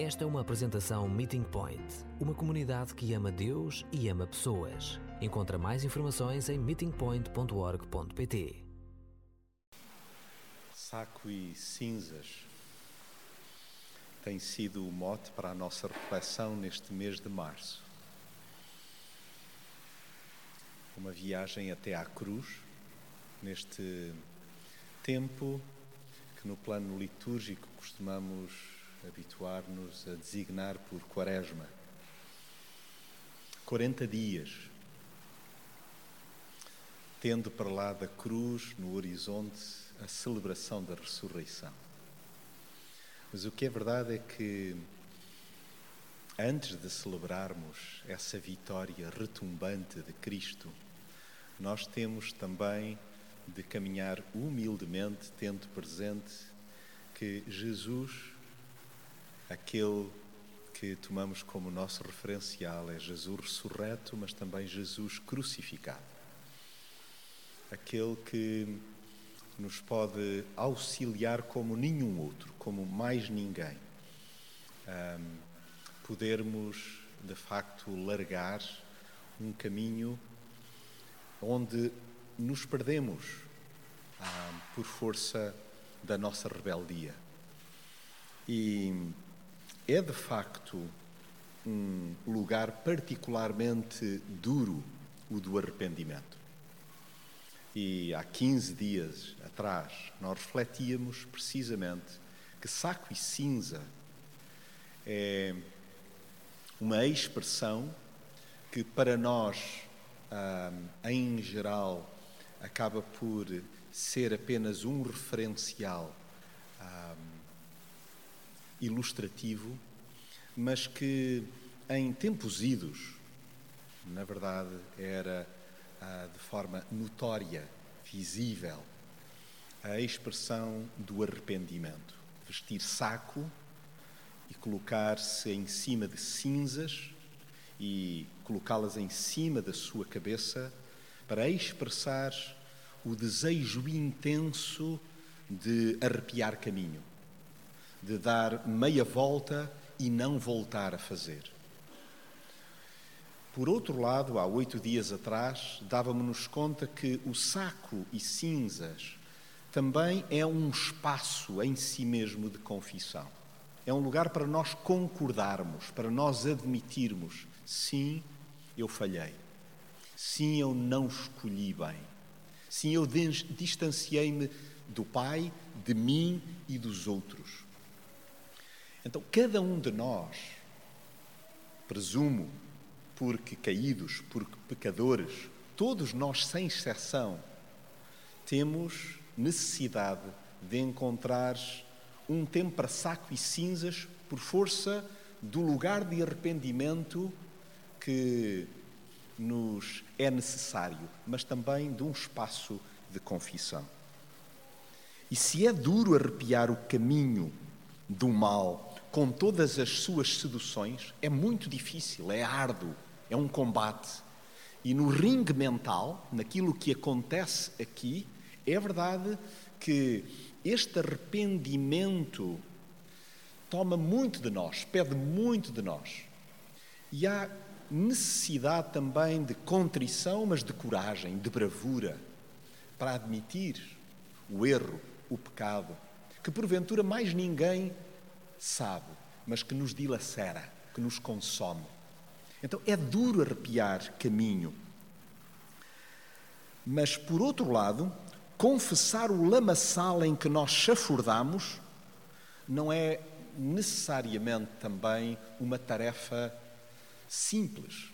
Esta é uma apresentação Meeting Point, uma comunidade que ama Deus e ama pessoas. Encontra mais informações em meetingpoint.org.pt. Saco e cinzas tem sido o mote para a nossa reflexão neste mês de março. Uma viagem até à cruz, neste tempo que no plano litúrgico costumamos habituar-nos a designar por Quaresma. 40 dias, tendo para lá da cruz, no horizonte, a celebração da ressurreição. Mas o que é verdade é que, antes de celebrarmos essa vitória retumbante de Cristo, nós temos também de caminhar humildemente, tendo presente que Jesus aquele que tomamos como nosso referencial é Jesus ressurreto, mas também Jesus crucificado. Aquele que nos pode auxiliar como nenhum outro, como mais ninguém. Um, podermos, de facto, largar um caminho onde nos perdemos um, por força da nossa rebeldia. E é de facto um lugar particularmente duro o do arrependimento. E há 15 dias atrás nós refletíamos precisamente que saco e cinza é uma expressão que para nós, em geral, acaba por ser apenas um referencial ilustrativo, mas que em tempos idos, na verdade, era ah, de forma notória, visível, a expressão do arrependimento. Vestir saco e colocar-se em cima de cinzas e colocá-las em cima da sua cabeça para expressar o desejo intenso de arrepiar caminho de dar meia volta e não voltar a fazer. Por outro lado, há oito dias atrás, dávamos-nos conta que o saco e cinzas também é um espaço em si mesmo de confissão. É um lugar para nós concordarmos, para nós admitirmos: sim, eu falhei. Sim, eu não escolhi bem. Sim, eu distanciei-me do Pai, de mim e dos outros. Então, cada um de nós, presumo, porque caídos, porque pecadores, todos nós, sem exceção, temos necessidade de encontrar um tempo para saco e cinzas por força do lugar de arrependimento que nos é necessário, mas também de um espaço de confissão. E se é duro arrepiar o caminho do mal com todas as suas seduções, é muito difícil, é árduo, é um combate. E no ringue mental, naquilo que acontece aqui, é verdade que este arrependimento toma muito de nós, pede muito de nós. E há necessidade também de contrição, mas de coragem, de bravura, para admitir o erro, o pecado, que porventura mais ninguém sabe, mas que nos dilacera, que nos consome. Então é duro arrepiar caminho. Mas, por outro lado, confessar o lamaçal em que nós chafurdamos não é necessariamente também uma tarefa simples.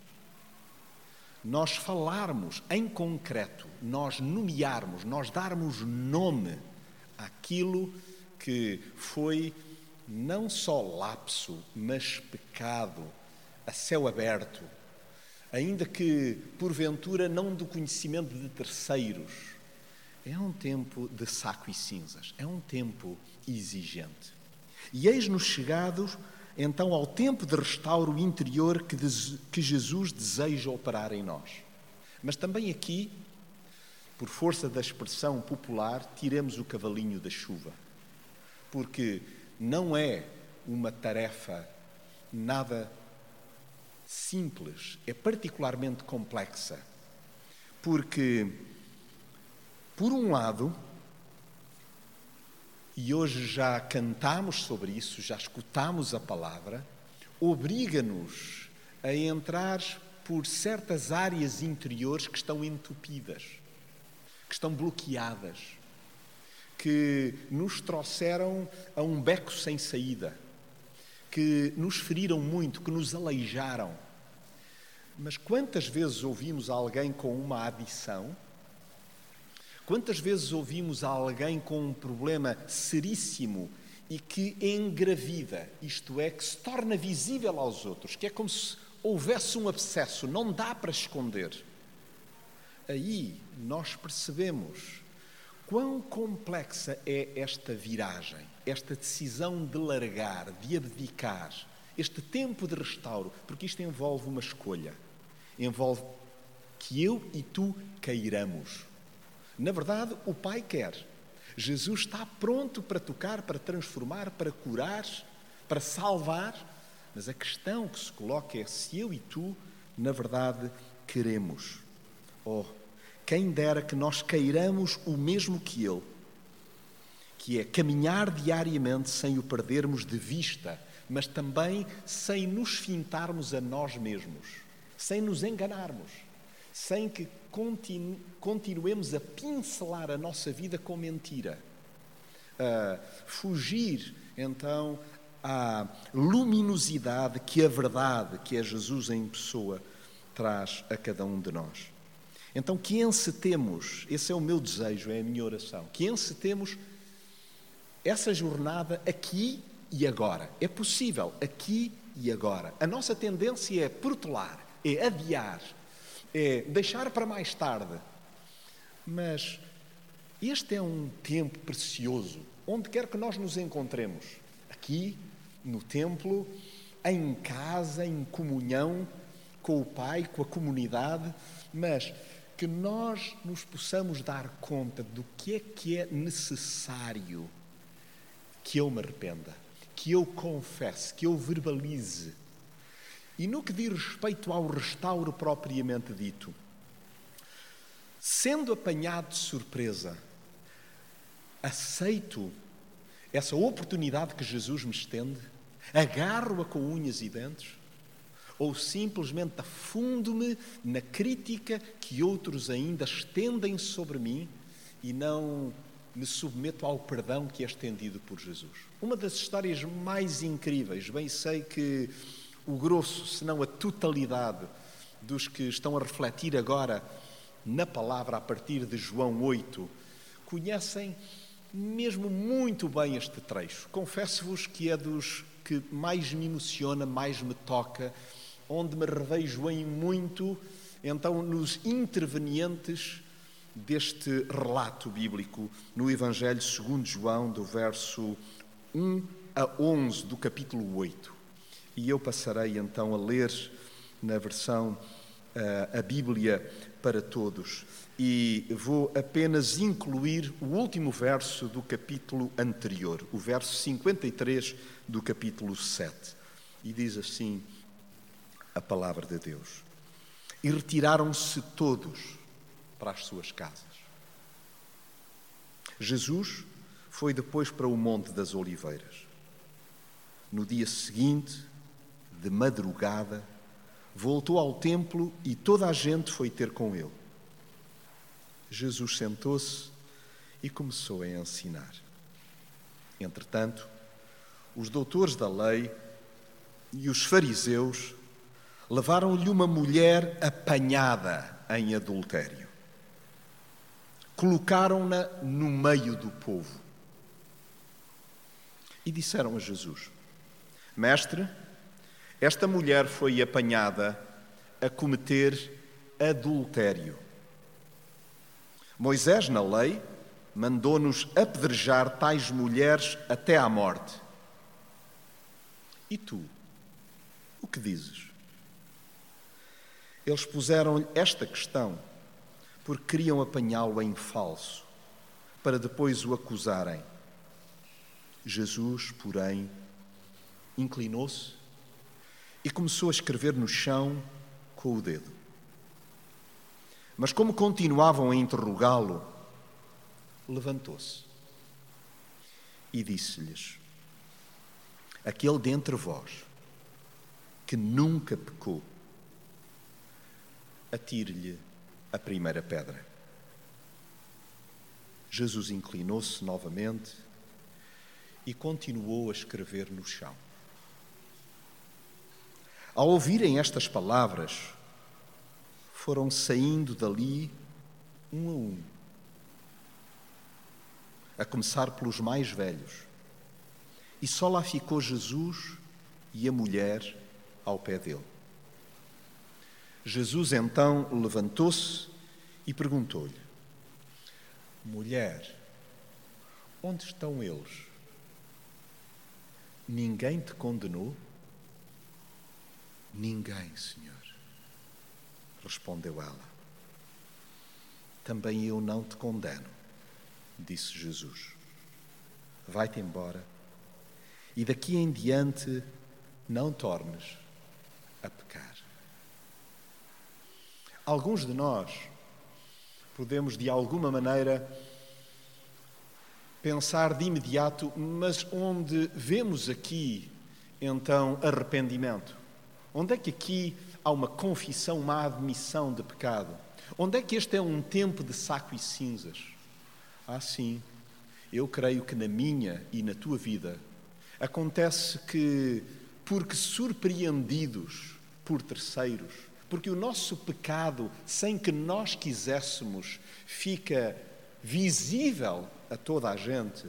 Nós falarmos em concreto, nós nomearmos, nós darmos nome àquilo que foi não só lapso, mas pecado, a céu aberto, ainda que porventura não do conhecimento de terceiros. É um tempo de saco e cinzas, é um tempo exigente. E eis-nos chegados então ao tempo de restauro interior que, que Jesus deseja operar em nós. Mas também aqui, por força da expressão popular, tiremos o cavalinho da chuva. Porque não é uma tarefa nada simples, é particularmente complexa. Porque, por um lado, e hoje já cantamos sobre isso, já escutamos a palavra, obriga-nos a entrar por certas áreas interiores que estão entupidas, que estão bloqueadas, que nos trouxeram a um beco sem saída, que nos feriram muito, que nos aleijaram. Mas quantas vezes ouvimos alguém com uma adição Quantas vezes ouvimos alguém com um problema seríssimo e que engravida, isto é, que se torna visível aos outros, que é como se houvesse um abscesso, não dá para esconder. Aí nós percebemos quão complexa é esta viragem, esta decisão de largar, de abdicar, este tempo de restauro, porque isto envolve uma escolha. Envolve que eu e tu queiramos. Na verdade, o Pai quer. Jesus está pronto para tocar, para transformar, para curar, para salvar. Mas a questão que se coloca é se eu e tu, na verdade, queremos. Oh, quem dera que nós queiramos o mesmo que Ele, que é caminhar diariamente sem o perdermos de vista, mas também sem nos fintarmos a nós mesmos, sem nos enganarmos, sem que continu, continuemos a pincelar a nossa vida com mentira. A fugir, então, à luminosidade que a verdade, que é Jesus em pessoa, traz a cada um de nós. Então, que encetemos, esse é o meu desejo, é a minha oração, que encetemos essa jornada aqui e agora. É possível, aqui e agora. A nossa tendência é protelar, é adiar, é deixar para mais tarde. Mas este é um tempo precioso, onde quer que nós nos encontremos, aqui, no templo, em casa, em comunhão com o Pai, com a comunidade, mas que nós nos possamos dar conta do que é que é necessário que eu me arrependa, que eu confesse, que eu verbalize. E no que diz respeito ao restauro propriamente dito, sendo apanhado de surpresa, aceito essa oportunidade que Jesus me estende, agarro-a com unhas e dentes, ou simplesmente afundo-me na crítica que outros ainda estendem sobre mim e não me submeto ao perdão que é estendido por Jesus. Uma das histórias mais incríveis, bem sei que o grosso, se não a totalidade dos que estão a refletir agora na palavra a partir de João 8, conhecem mesmo muito bem este trecho. Confesso-vos que é dos que mais me emociona, mais me toca, onde me revejo em muito, então, nos intervenientes deste relato bíblico no Evangelho segundo João, do verso 1 a 11 do capítulo 8. E eu passarei então a ler na versão uh, a Bíblia para todos. E vou apenas incluir o último verso do capítulo anterior, o verso 53 do capítulo 7. E diz assim a palavra de Deus: E retiraram-se todos para as suas casas. Jesus foi depois para o Monte das Oliveiras. No dia seguinte, de madrugada, voltou ao templo e toda a gente foi ter com ele. Jesus sentou-se e começou a ensinar. Entretanto, os doutores da lei e os fariseus levaram-lhe uma mulher apanhada em adultério. Colocaram-na no meio do povo e disseram a Jesus: Mestre, esta mulher foi apanhada a cometer adultério. Moisés, na lei, mandou-nos apedrejar tais mulheres até à morte. E tu, o que dizes? Eles puseram-lhe esta questão porque queriam apanhá-lo em falso, para depois o acusarem. Jesus, porém, inclinou-se e começou a escrever no chão com o dedo. Mas, como continuavam a interrogá-lo, levantou-se e disse-lhes: Aquele dentre vós que nunca pecou, atire-lhe a primeira pedra. Jesus inclinou-se novamente e continuou a escrever no chão. Ao ouvirem estas palavras, foram saindo dali um a um, a começar pelos mais velhos. E só lá ficou Jesus e a mulher ao pé dele. Jesus então levantou-se e perguntou-lhe: Mulher, onde estão eles? Ninguém te condenou? Ninguém, Senhor. Respondeu ela. Também eu não te condeno, disse Jesus. Vai-te embora e daqui em diante não tornes a pecar. Alguns de nós podemos, de alguma maneira, pensar de imediato, mas onde vemos aqui, então, arrependimento? Onde é que aqui há uma confissão, uma admissão de pecado? Onde é que este é um tempo de saco e cinzas? Ah, sim, eu creio que na minha e na tua vida acontece que, porque surpreendidos por terceiros, porque o nosso pecado, sem que nós quiséssemos, fica visível a toda a gente,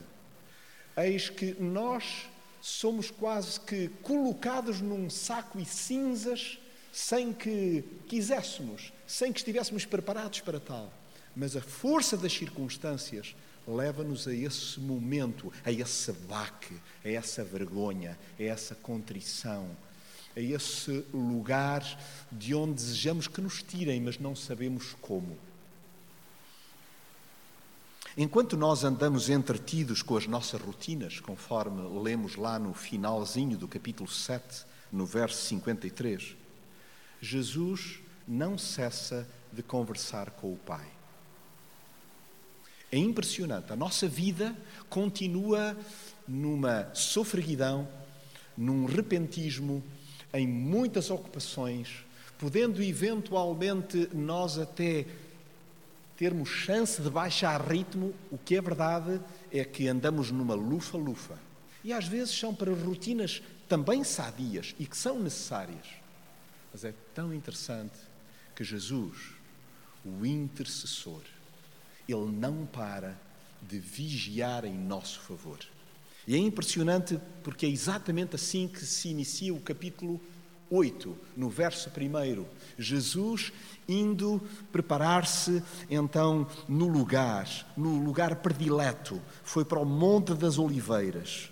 eis que nós somos quase que colocados num saco e cinzas sem que quiséssemos, sem que estivéssemos preparados para tal. Mas a força das circunstâncias leva-nos a esse momento, a esse baque, a essa vergonha, a essa contrição, a esse lugar de onde desejamos que nos tirem, mas não sabemos como. Enquanto nós andamos entretidos com as nossas rotinas, conforme lemos lá no finalzinho do capítulo 7, no verso 53, Jesus não cessa de conversar com o Pai. É impressionante, a nossa vida continua numa sofreguidão, num repentismo, em muitas ocupações, podendo eventualmente nós até termos chance de baixar ritmo, o que é verdade é que andamos numa lufa-lufa. E às vezes são para rotinas também sadias e que são necessárias. Mas é tão interessante que Jesus, o intercessor, ele não para de vigiar em nosso favor. E é impressionante porque é exatamente assim que se inicia o capítulo 8, no verso 1. Jesus indo preparar-se então no lugar, no lugar predileto, foi para o Monte das Oliveiras.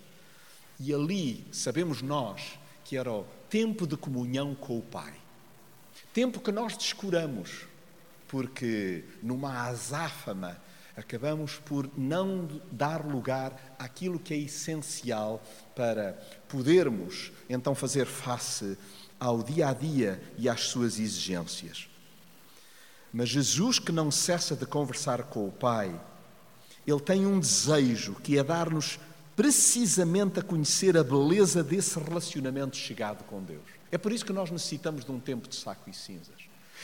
E ali, sabemos nós, que era o tempo de comunhão com o Pai. Tempo que nós descuramos, porque numa azáfama acabamos por não dar lugar àquilo que é essencial para podermos então fazer face ao dia a dia e às suas exigências. Mas Jesus, que não cessa de conversar com o Pai, ele tem um desejo que é dar-nos precisamente a conhecer a beleza desse relacionamento chegado com Deus. É por isso que nós necessitamos de um tempo de saco e cinzas.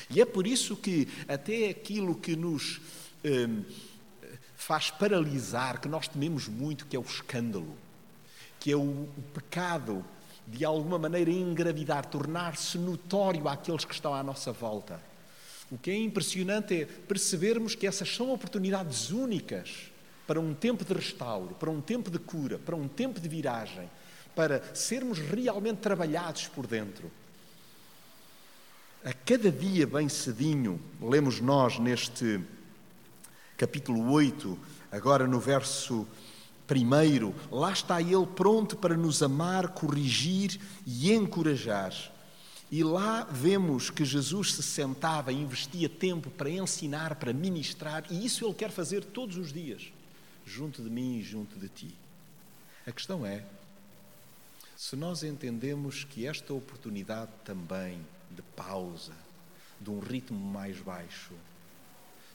E é por isso que até aquilo que nos hum, faz paralisar, que nós tememos muito, que é o escândalo, que é o, o pecado, de alguma maneira engravidar, tornar-se notório àqueles que estão à nossa volta o que é impressionante é percebermos que essas são oportunidades únicas para um tempo de restauro, para um tempo de cura, para um tempo de viragem, para sermos realmente trabalhados por dentro. A cada dia, bem cedinho, lemos nós neste capítulo 8, agora no verso primeiro, lá está Ele pronto para nos amar, corrigir e encorajar. E lá vemos que Jesus se sentava e investia tempo para ensinar, para ministrar, e isso Ele quer fazer todos os dias, junto de mim e junto de ti. A questão é: Se nós entendemos que esta oportunidade também de pausa, de um ritmo mais baixo,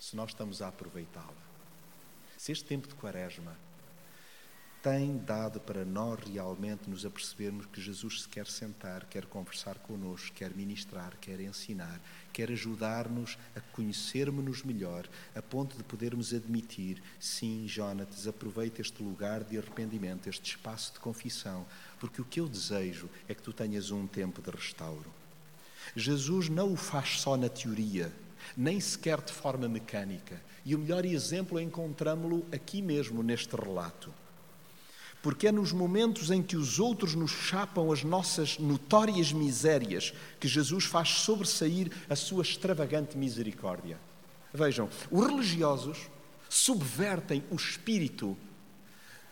se nós estamos a aproveitá-la, se este tempo de quaresma tem dado para nós realmente nos apercebermos que Jesus se quer sentar, quer conversar connosco, quer ministrar, quer ensinar, quer ajudar-nos a conhecermos-nos melhor, a ponto de podermos admitir: sim, Jonatas, aproveita este lugar de arrependimento, este espaço de confissão, porque o que eu desejo é que tu tenhas um tempo de restauro. Jesus não o faz só na teoria, nem sequer de forma mecânica. E o melhor exemplo encontramos-lo aqui mesmo neste relato porque é nos momentos em que os outros nos chapam as nossas notórias misérias que Jesus faz sobressair a sua extravagante misericórdia. Vejam, os religiosos subvertem o espírito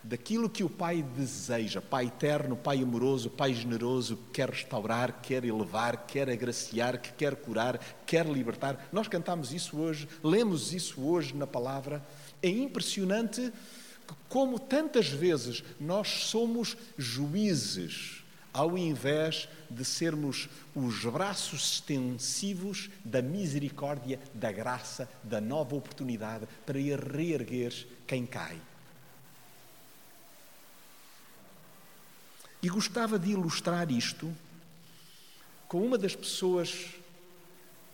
daquilo que o Pai deseja, Pai eterno, Pai amoroso, Pai generoso, que quer restaurar, quer elevar, quer agraciar, que quer curar, quer libertar. Nós cantamos isso hoje, lemos isso hoje na palavra. É impressionante como tantas vezes nós somos juízes, ao invés de sermos os braços extensivos da misericórdia, da graça, da nova oportunidade para reerguer quem cai. E gostava de ilustrar isto com uma das pessoas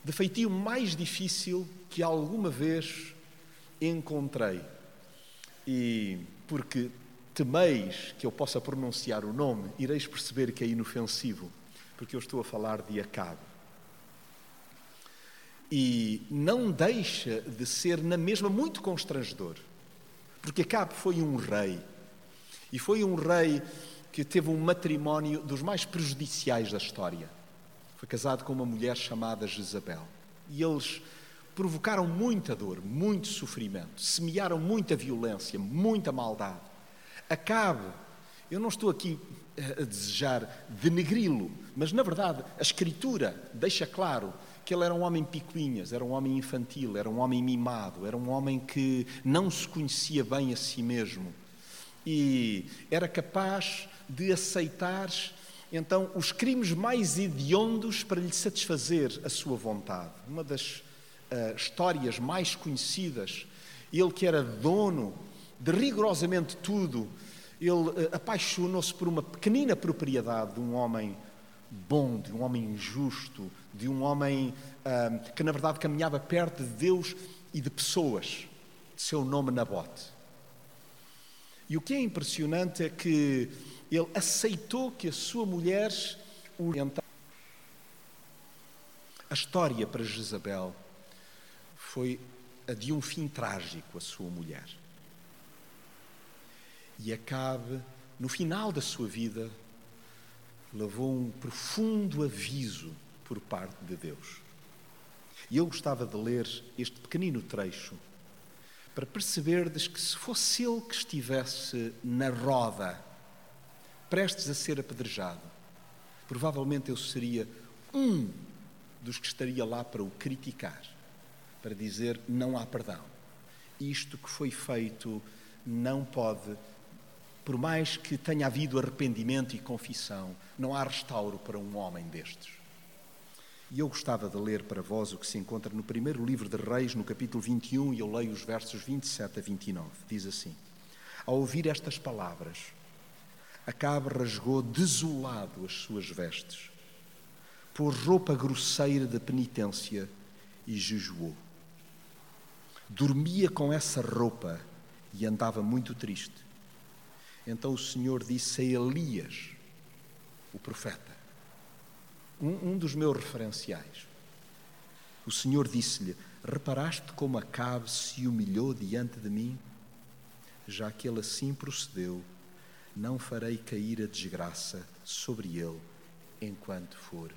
de feitio mais difícil que alguma vez encontrei e porque temeis que eu possa pronunciar o nome, ireis perceber que é inofensivo, porque eu estou a falar de Acabe. E não deixa de ser, na mesma, muito constrangedor, porque Acabe foi um rei, e foi um rei que teve um matrimónio dos mais prejudiciais da história. Foi casado com uma mulher chamada Jezabel. E eles provocaram muita dor, muito sofrimento, semearam muita violência, muita maldade. Acabe, eu não estou aqui a desejar denegri-lo, mas na verdade a Escritura deixa claro que ele era um homem picuinhas, era um homem infantil, era um homem mimado, era um homem que não se conhecia bem a si mesmo e era capaz de aceitar então os crimes mais hediondos para lhe satisfazer a sua vontade. Uma das uh, histórias mais conhecidas, ele que era dono de rigorosamente tudo, ele uh, apaixonou-se por uma pequenina propriedade de um homem bom, de um homem justo, de um homem uh, que na verdade caminhava perto de Deus e de pessoas, de seu nome Nabote. E o que é impressionante é que ele aceitou que a sua mulher o orientasse. A história para Jezabel foi a de um fim trágico a sua mulher. E Acabe, no final da sua vida, levou um profundo aviso por parte de Deus. E eu gostava de ler este pequenino trecho para perceberdes que se fosse ele que estivesse na roda, prestes a ser apedrejado, provavelmente eu seria um dos que estaria lá para o criticar para dizer não há perdão. Isto que foi feito não pode, por mais que tenha havido arrependimento e confissão, não há restauro para um homem destes. E eu gostava de ler para vós o que se encontra no primeiro livro de Reis, no capítulo 21, e eu leio os versos 27 a 29. Diz assim: Ao ouvir estas palavras, Acabe rasgou desolado as suas vestes, pôs roupa grosseira de penitência e jejuou dormia com essa roupa e andava muito triste. Então o Senhor disse a Elias, o profeta, um, um dos meus referenciais. O Senhor disse-lhe: Reparaste como Acabe se humilhou diante de mim? Já que ele assim procedeu, não farei cair a desgraça sobre ele enquanto for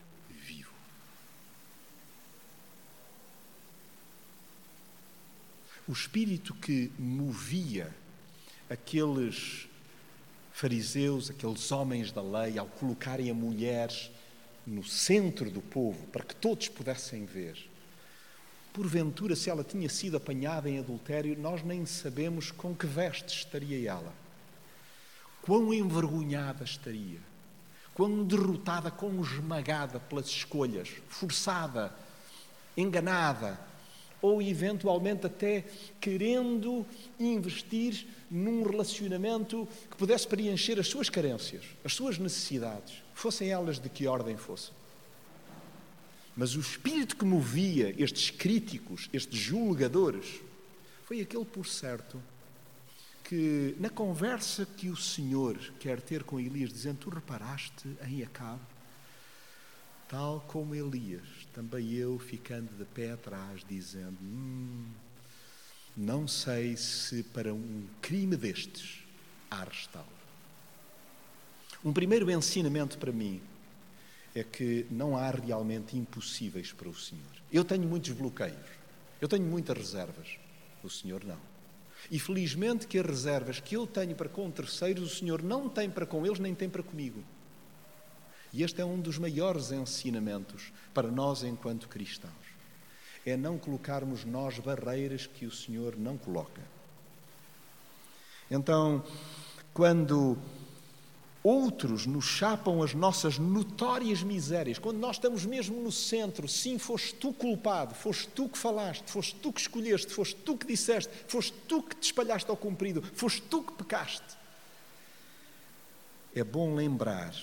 o espírito que movia aqueles fariseus, aqueles homens da lei, ao colocarem a mulher no centro do povo, para que todos pudessem ver. Porventura, se ela tinha sido apanhada em adultério, nós nem sabemos com que vestes estaria ela. Quão envergonhada estaria. quão derrotada, quão esmagada pelas escolhas, forçada, enganada, ou eventualmente até querendo investir num relacionamento que pudesse preencher as suas carências, as suas necessidades, fossem elas de que ordem fossem. Mas o espírito que movia estes críticos, estes julgadores, foi aquele, por certo, que na conversa que o Senhor quer ter com Elias, dizendo: Tu reparaste em Acabe, tal como Elias, também eu ficando de pé atrás, dizendo: hum, Não sei se para um crime destes há restauro. Um primeiro ensinamento para mim é que não há realmente impossíveis para o Senhor. Eu tenho muitos bloqueios, eu tenho muitas reservas, o Senhor não. E felizmente que as reservas que eu tenho para com terceiros, o Senhor não tem para com eles, nem tem para comigo. E este é um dos maiores ensinamentos para nós enquanto cristãos. É não colocarmos nós barreiras que o Senhor não coloca. Então, quando outros nos chapam as nossas notórias misérias, quando nós estamos mesmo no centro, sim, foste tu culpado, foste tu que falaste, foste tu que escolheste, foste tu que disseste, foste tu que te espalhaste ao comprido, foste tu que pecaste. É bom lembrar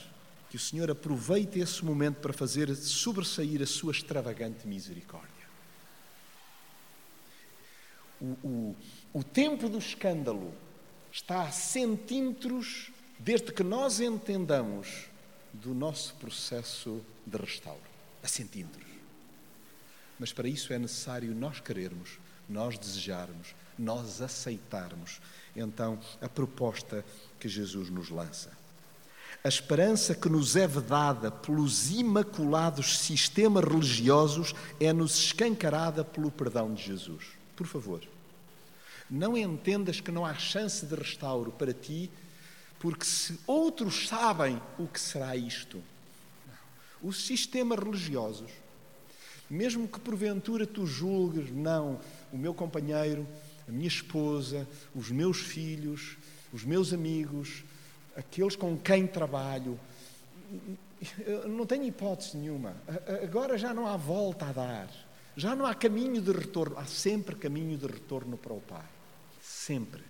que o Senhor aproveite esse momento para fazer sobressair a sua extravagante misericórdia. O, o, o tempo do escândalo está a centímetros desde que nós entendamos do nosso processo de restauro, a centímetros. Mas para isso é necessário nós querermos, nós desejarmos, nós aceitarmos então a proposta que Jesus nos lança. A esperança que nos é vedada pelos imaculados sistemas religiosos é-nos escancarada pelo perdão de Jesus. Por favor, não entendas que não há chance de restauro para ti porque se outros sabem o que será isto, os sistemas religiosos, mesmo que porventura tu julgues, não, o meu companheiro, a minha esposa, os meus filhos, os meus amigos, aqueles com quem trabalho, eu não tenho hipótese nenhuma. Agora já não há volta a dar. Já não há caminho de retorno. Há sempre caminho de retorno para o Pai. Sempre.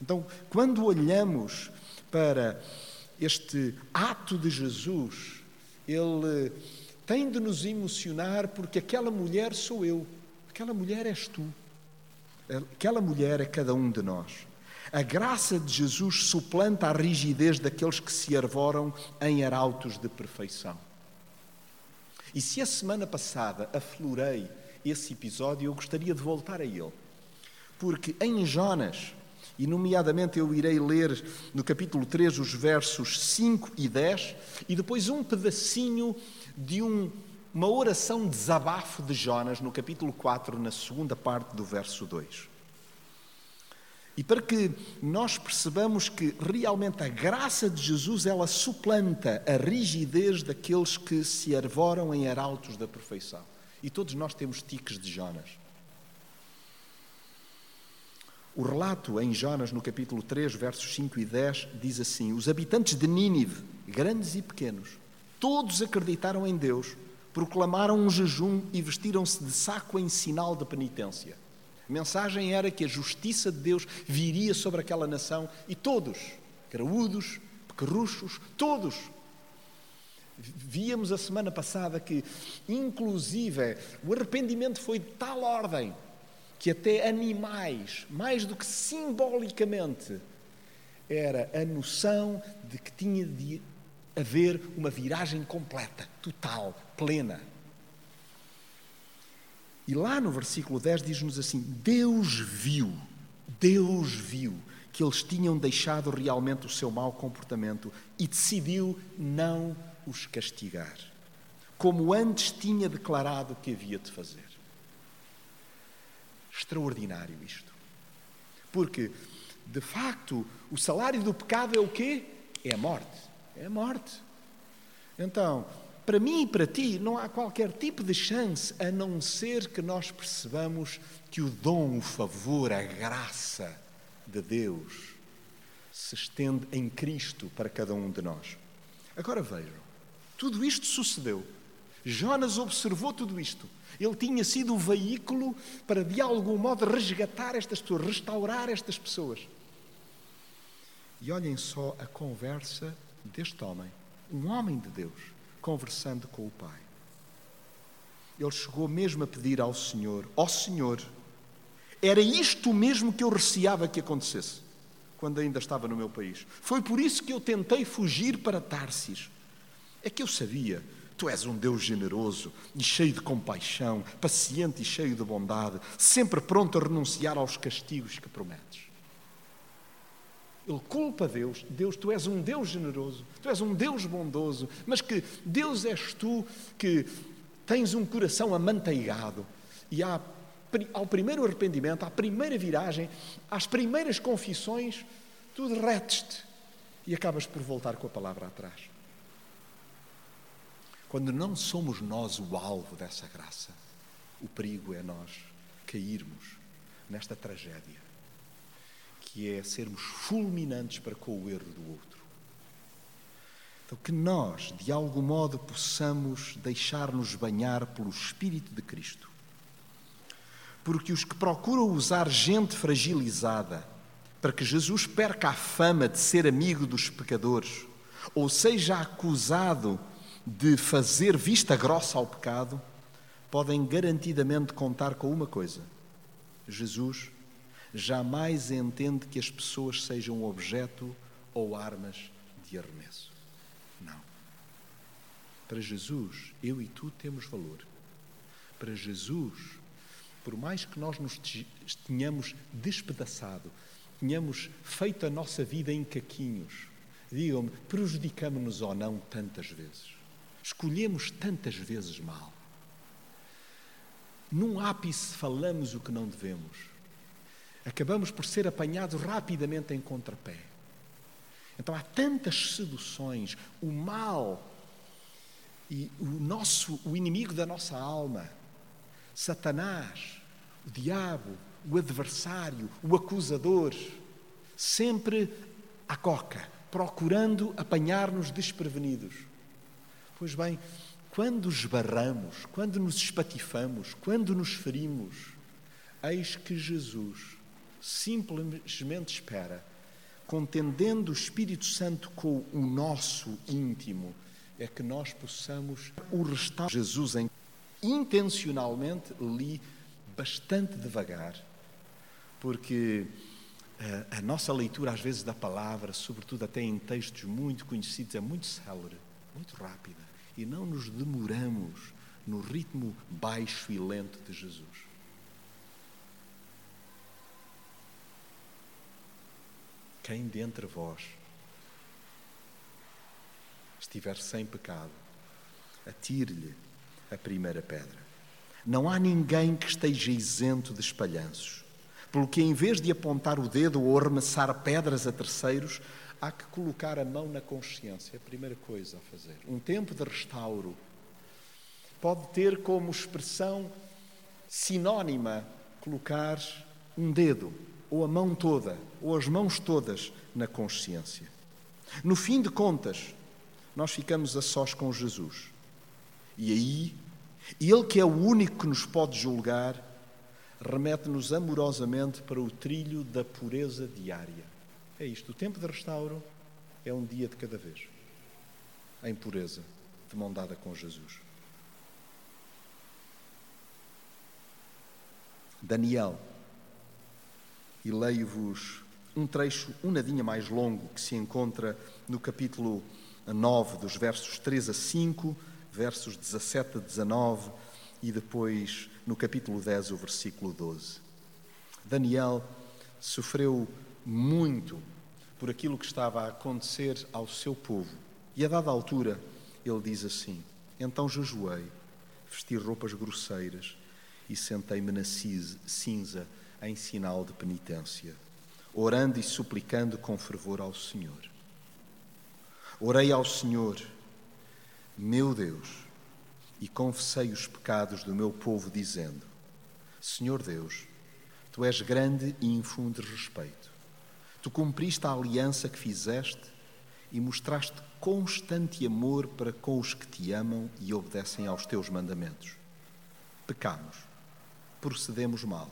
Então, quando olhamos para este ato de Jesus, ele tem de nos emocionar porque aquela mulher sou eu, aquela mulher és tu, aquela mulher é cada um de nós. A graça de Jesus suplanta a rigidez daqueles que se arvoram em arautos de perfeição. E se a semana passada aflorei esse episódio, eu gostaria de voltar a ele. Porque em Jonas, e, nomeadamente, eu irei ler no capítulo 3 os versos 5 e 10 e depois um pedacinho de um, uma oração de desabafo de Jonas no capítulo 4, na segunda parte do verso 2. E para que nós percebamos que realmente a graça de Jesus ela suplanta a rigidez daqueles que se arvoram em arautos da perfeição. E todos nós temos tiques de Jonas. O relato em Jonas, no capítulo 3, versos 5 e 10, diz assim: Os habitantes de Nínive, grandes e pequenos, todos acreditaram em Deus, proclamaram um jejum e vestiram-se de saco em sinal de penitência. A mensagem era que a justiça de Deus viria sobre aquela nação e todos, graúdos, pequerruchos, todos. Víamos a semana passada que, inclusive, o arrependimento foi de tal ordem que até animais, mais do que simbolicamente, era a noção de que tinha de haver uma viragem completa, total, plena. E lá no versículo 10 diz-nos assim: Deus viu, Deus viu que eles tinham deixado realmente o seu mau comportamento e decidiu não os castigar, como antes tinha declarado que havia de fazer. Extraordinário isto. Porque, de facto, o salário do pecado é o quê? É a morte. É a morte. Então, para mim e para ti, não há qualquer tipo de chance a não ser que nós percebamos que o dom, o favor, a graça de Deus se estende em Cristo para cada um de nós. Agora vejam, tudo isto sucedeu. Jonas observou tudo isto. Ele tinha sido o veículo para, de algum modo, resgatar estas pessoas, restaurar estas pessoas. E olhem só a conversa deste homem, um homem de Deus, conversando com o Pai. Ele chegou mesmo a pedir ao Senhor: Ó oh Senhor, era isto mesmo que eu receava que acontecesse, quando ainda estava no meu país. Foi por isso que eu tentei fugir para Tarsis. É que eu sabia Tu és um Deus generoso e cheio de compaixão, paciente e cheio de bondade, sempre pronto a renunciar aos castigos que prometes. Ele culpa Deus. Deus, tu és um Deus generoso, tu és um Deus bondoso, mas que Deus és tu que tens um coração amanteigado e há, ao primeiro arrependimento, à primeira viragem, às primeiras confissões, tu derretes-te e acabas por voltar com a palavra atrás. Quando não somos nós o alvo dessa graça, o perigo é nós cairmos nesta tragédia, que é sermos fulminantes para com o erro do outro. Então, que nós, de algum modo, possamos deixar-nos banhar pelo Espírito de Cristo. Porque os que procuram usar gente fragilizada para que Jesus perca a fama de ser amigo dos pecadores, ou seja acusado de fazer vista grossa ao pecado, podem garantidamente contar com uma coisa: Jesus jamais entende que as pessoas sejam objeto ou armas de arremesso. Não. Para Jesus, eu e tu temos valor. Para Jesus, por mais que nós nos tenhamos despedaçado, tenhamos feito a nossa vida em caquinhos, digam-me, prejudicamos-nos ou não tantas vezes? Escolhemos tantas vezes mal. Num ápice falamos o que não devemos. Acabamos por ser apanhados rapidamente em contrapé. Então há tantas seduções, o mal e o nosso, o inimigo da nossa alma, Satanás, o diabo, o adversário, o acusador, sempre à coca, procurando apanhar-nos desprevenidos. Pois bem, quando esbarramos, quando nos espatifamos, quando nos ferimos, eis que Jesus simplesmente espera, contendendo o Espírito Santo com o nosso íntimo, é que nós possamos o restaurar. Jesus em, intencionalmente li bastante devagar, porque a, eh, a nossa leitura às vezes da palavra, sobretudo até em textos muito conhecidos, é muito célere, muito rápida e não nos demoramos no ritmo baixo e lento de Jesus. Quem dentre vós estiver sem pecado, atire-lhe a primeira pedra. Não há ninguém que esteja isento de espalhanços, pelo que em vez de apontar o dedo ou arremessar pedras a terceiros, há que colocar a mão na consciência, a primeira coisa a fazer. Um tempo de restauro pode ter como expressão sinónima colocar um dedo, ou a mão toda, ou as mãos todas na consciência. No fim de contas, nós ficamos a sós com Jesus. E aí, Ele que é o único que nos pode julgar, remete-nos amorosamente para o trilho da pureza diária. É isto. O tempo de restauro é um dia de cada vez. Em pureza, de mão dada com Jesus. Daniel. E leio-vos um trecho um nadinha mais longo que se encontra no capítulo 9, dos versos 3 a 5, versos 17 a 19 e depois no capítulo 10, o versículo 12. Daniel sofreu muito por aquilo que estava a acontecer ao seu povo. E a dada altura, ele diz assim: Então jejuei, vesti roupas grosseiras e sentei-me na cinza em sinal de penitência, orando e suplicando com fervor ao Senhor. Orei ao Senhor, meu Deus, e confessei os pecados do meu povo, dizendo: Senhor Deus, tu és grande e infundes respeito Tu cumpriste a aliança que fizeste e mostraste constante amor para com os que te amam e obedecem aos teus mandamentos. Pecamos, procedemos mal,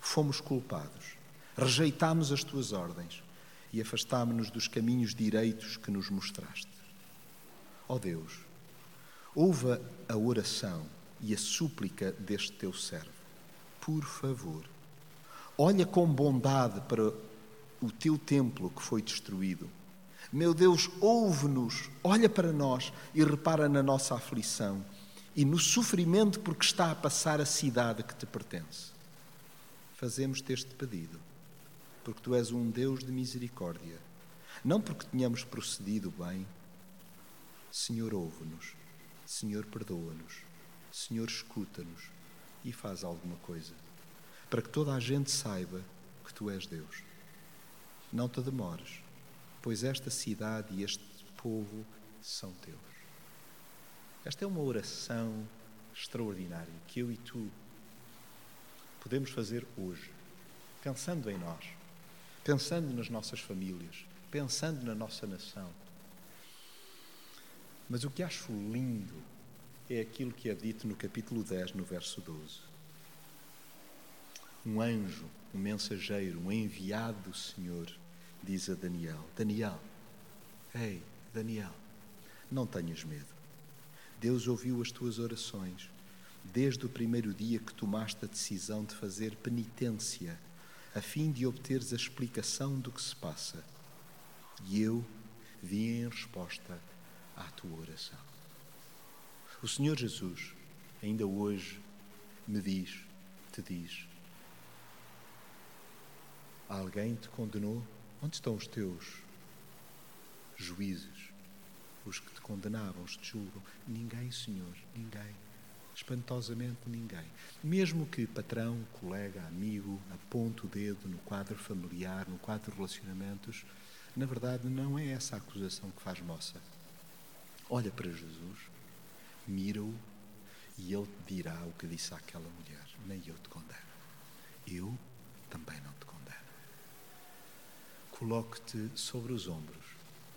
fomos culpados, rejeitámos as tuas ordens e afastámo-nos dos caminhos direitos que nos mostraste. Ó oh Deus, ouve a oração e a súplica deste teu servo. Por favor, olha com bondade para o teu templo que foi destruído meu Deus, ouve-nos, olha para nós e repara na nossa aflição e no sofrimento porque está a passar a cidade que te pertence. Fazemos-te este pedido, porque tu és um Deus de misericórdia, não porque tenhamos procedido bem. Senhor, ouve-nos, Senhor, perdoa-nos, Senhor, escuta-nos e faz alguma coisa, para que toda a gente saiba que tu és Deus. Não te demores pois esta cidade e este povo são teus. Esta é uma oração extraordinária que eu e tu podemos fazer hoje, pensando em nós, pensando nas nossas famílias, pensando na nossa nação. Mas o que acho lindo é aquilo que é dito no capítulo 10, no verso 12. Um anjo, um mensageiro, um enviado do Senhor diz a Daniel: Daniel, ei, Daniel, não tenhas medo. Deus ouviu as tuas orações desde o primeiro dia que tomaste a decisão de fazer penitência, a fim de obteres a explicação do que se passa. E eu vim em resposta à tua oração. O Senhor Jesus, ainda hoje, me diz, te diz: Alguém te condenou? Onde estão os teus juízes? Os que te condenavam, os que te julgam? Ninguém, Senhor, ninguém. Espantosamente ninguém. Mesmo que patrão, colega, amigo aponte o dedo no quadro familiar, no quadro de relacionamentos, na verdade não é essa a acusação que faz moça. Olha para Jesus, mira-o e ele te dirá o que disse àquela mulher: Nem eu te condeno. Eu também não te condeno coloque-te sobre os ombros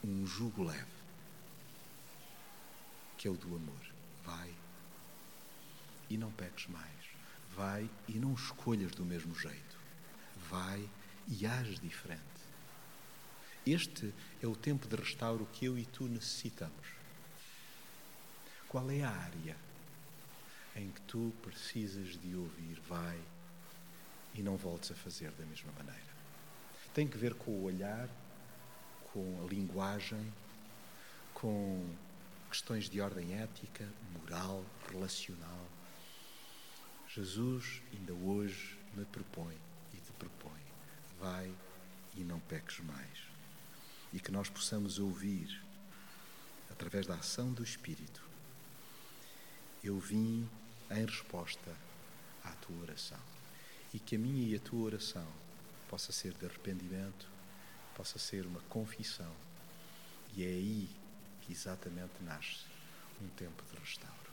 um jugo leve, que é o do amor. Vai e não peques mais. Vai e não escolhas do mesmo jeito. Vai e age diferente. Este é o tempo de restauro que eu e tu necessitamos. Qual é a área em que tu precisas de ouvir? Vai e não voltes a fazer da mesma maneira tem que ver com o olhar, com a linguagem, com questões de ordem ética, moral, relacional. Jesus ainda hoje me propõe e te propõe: vai e não peques mais. E que nós possamos ouvir, através da ação do Espírito, eu vim em resposta à tua oração. E que a minha e a tua oração possa ser de arrependimento, possa ser uma confissão. E é aí que exatamente nasce um tempo de restauro.